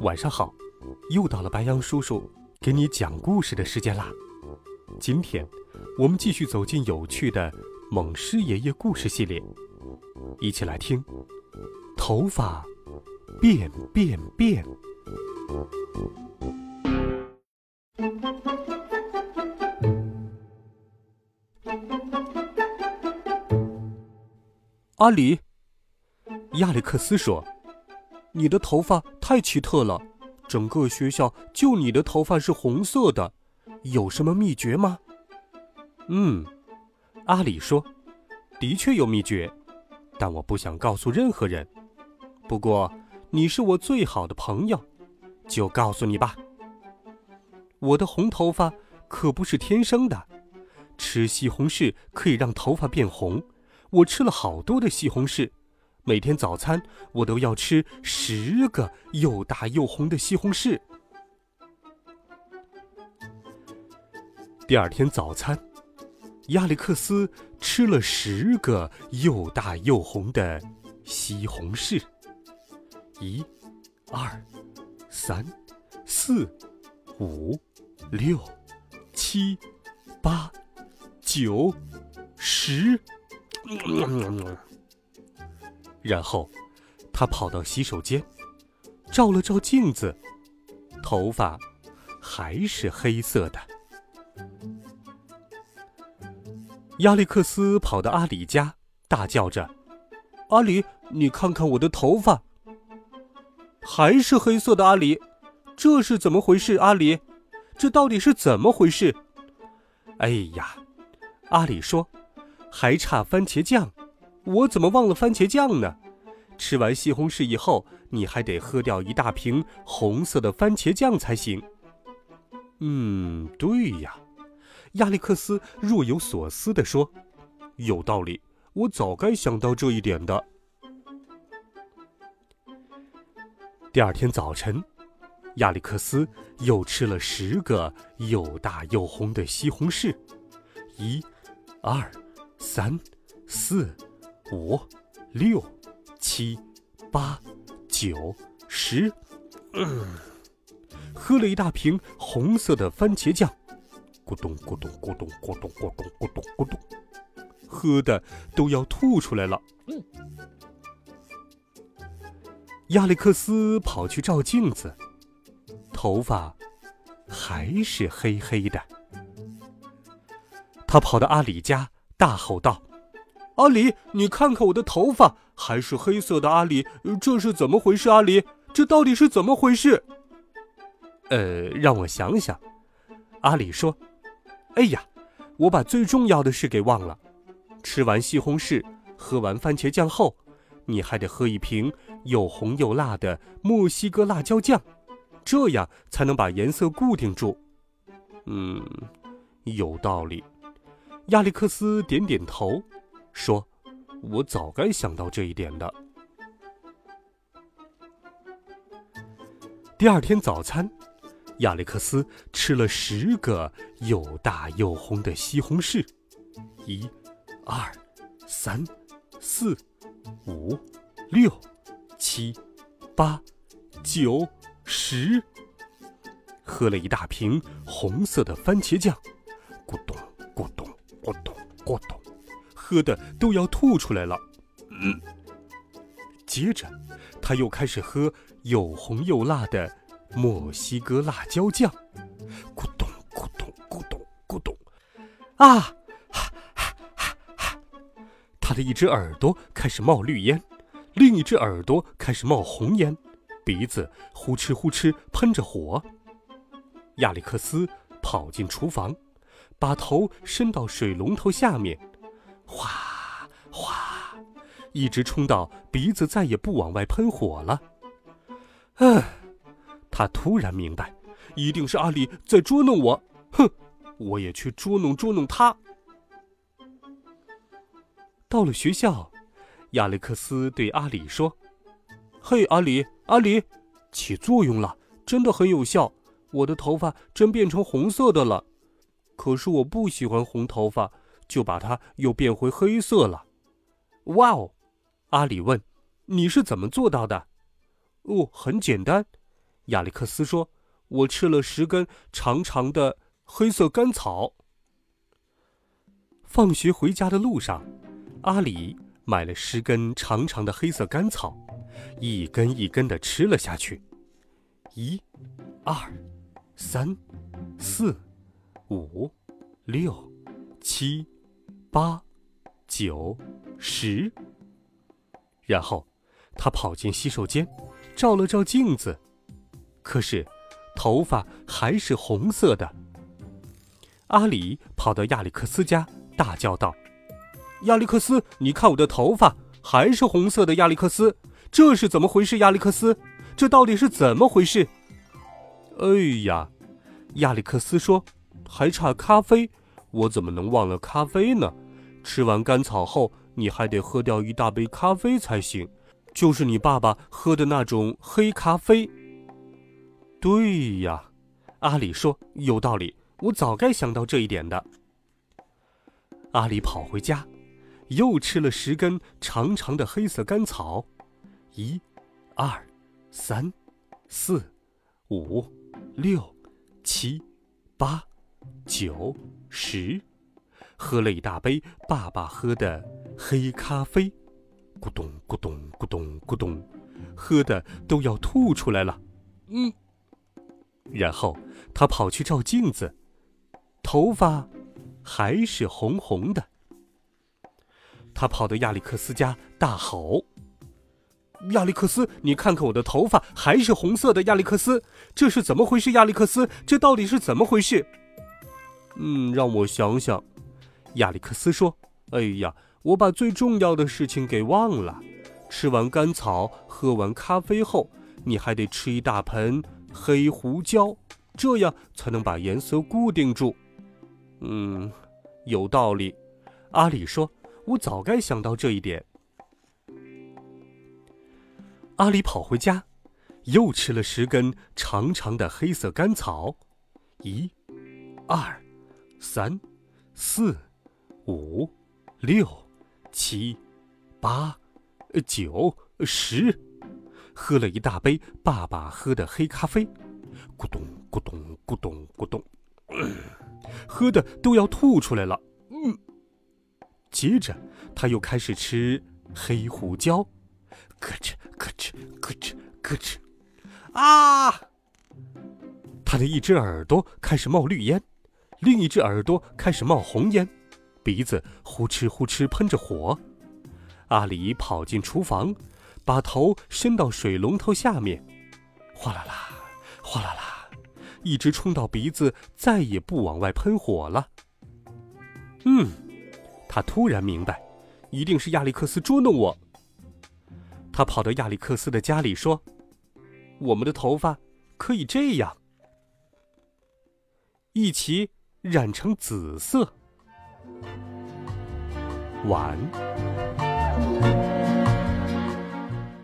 晚上好！又到了白羊叔叔给你讲故事的时间啦。今天，我们继续走进有趣的猛狮爷爷故事系列，一起来听：头发变变变。阿里，亚历克斯说。你的头发太奇特了，整个学校就你的头发是红色的，有什么秘诀吗？嗯，阿里说，的确有秘诀，但我不想告诉任何人。不过你是我最好的朋友，就告诉你吧。我的红头发可不是天生的，吃西红柿可以让头发变红，我吃了好多的西红柿。每天早餐，我都要吃十个又大又红的西红柿。第二天早餐，亚历克斯吃了十个又大又红的西红柿。一、二、三、四、五、六、七、八、九、十。然后，他跑到洗手间，照了照镜子，头发还是黑色的。亚历克斯跑到阿里家，大叫着：“阿里，你看看我的头发，还是黑色的！阿里，这是怎么回事？阿里，这到底是怎么回事？”哎呀，阿里说：“还差番茄酱。”我怎么忘了番茄酱呢？吃完西红柿以后，你还得喝掉一大瓶红色的番茄酱才行。嗯，对呀，亚历克斯若有所思地说：“有道理，我早该想到这一点的。”第二天早晨，亚历克斯又吃了十个又大又红的西红柿。一、二、三、四。五、六、七、八、九、十，嗯，喝了一大瓶红色的番茄酱，咕咚咕咚咕咚咕咚咕咚咕咚咕咚，喝的都要吐出来了。亚历克斯跑去照镜子，头发还是黑黑的。他跑到阿里家，大吼道。阿里，你看看我的头发还是黑色的。阿里，这是怎么回事？阿里，这到底是怎么回事？呃，让我想想。阿里说：“哎呀，我把最重要的事给忘了。吃完西红柿，喝完番茄酱后，你还得喝一瓶又红又辣的墨西哥辣椒酱，这样才能把颜色固定住。”嗯，有道理。亚历克斯点点头。说：“我早该想到这一点的。”第二天早餐，亚历克斯吃了十个又大又红的西红柿。一、二、三、四、五、六、七、八、九、十，喝了一大瓶红色的番茄酱，喝的都要吐出来了。嗯，接着，他又开始喝又红又辣的墨西哥辣椒酱，咕咚咕咚咕咚咕咚，啊，哈哈哈哈！他的一只耳朵开始冒绿烟，另一只耳朵开始冒红烟，鼻子呼哧呼哧喷着火。亚历克斯跑进厨房，把头伸到水龙头下面。哗哗，一直冲到鼻子再也不往外喷火了。唉，他突然明白，一定是阿里在捉弄我。哼，我也去捉弄捉弄他。到了学校，亚历克斯对阿里说：“嘿，阿里，阿里，起作用了，真的很有效。我的头发真变成红色的了。可是我不喜欢红头发，就把它又变回黑色了。”哇哦！阿里问：“你是怎么做到的？”哦，很简单，亚历克斯说：“我吃了十根长长的黑色甘草。”放学回家的路上，阿里买了十根长长的黑色甘草，一根一根的吃了下去。一、二、三、四、五、六、七、八、九、十。然后，他跑进洗手间，照了照镜子，可是，头发还是红色的。阿里跑到亚历克斯家，大叫道：“亚历克斯，你看我的头发还是红色的！亚历克斯，这是怎么回事？亚历克斯，这到底是怎么回事？”哎呀，亚历克斯说：“还差咖啡，我怎么能忘了咖啡呢？吃完甘草后。”你还得喝掉一大杯咖啡才行，就是你爸爸喝的那种黑咖啡。对呀，阿里说有道理，我早该想到这一点的。阿里跑回家，又吃了十根长长的黑色甘草，一、二、三、四、五、六、七、八、九、十。喝了一大杯爸爸喝的黑咖啡，咕咚咕咚咕咚咕咚，喝的都要吐出来了。嗯，然后他跑去照镜子，头发还是红红的。他跑到亚历克斯家，大吼：“亚历克斯，你看看我的头发还是红色的！亚历克斯，这是怎么回事？亚历克斯，这到底是怎么回事？”嗯，让我想想。亚历克斯说：“哎呀，我把最重要的事情给忘了。吃完甘草，喝完咖啡后，你还得吃一大盆黑胡椒，这样才能把颜色固定住。”嗯，有道理。阿里说：“我早该想到这一点。”阿里跑回家，又吃了十根长长的黑色甘草。一、二、三、四。五、六、七、八、九、十，喝了一大杯爸爸喝的黑咖啡，咕咚咕咚咕咚咕咚，喝的都要吐出来了。嗯，接着他又开始吃黑胡椒，咯吱咯吱咯吱咯吱，啊！他的一只耳朵开始冒绿烟，另一只耳朵开始冒红烟。鼻子呼哧呼哧喷着火，阿里跑进厨房，把头伸到水龙头下面，哗啦啦，哗啦啦，一直冲到鼻子再也不往外喷火了。嗯，他突然明白，一定是亚历克斯捉弄我。他跑到亚历克斯的家里说：“我们的头发可以这样，一起染成紫色。”晚。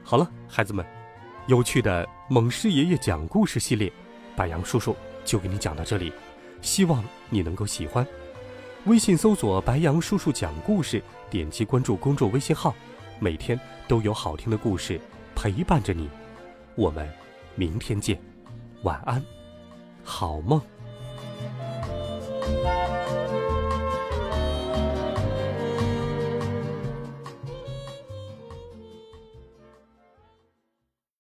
好了，孩子们，有趣的猛狮爷爷讲故事系列，白杨叔叔就给你讲到这里，希望你能够喜欢。微信搜索“白杨叔叔讲故事”，点击关注公众微信号，每天都有好听的故事陪伴着你。我们明天见，晚安，好梦。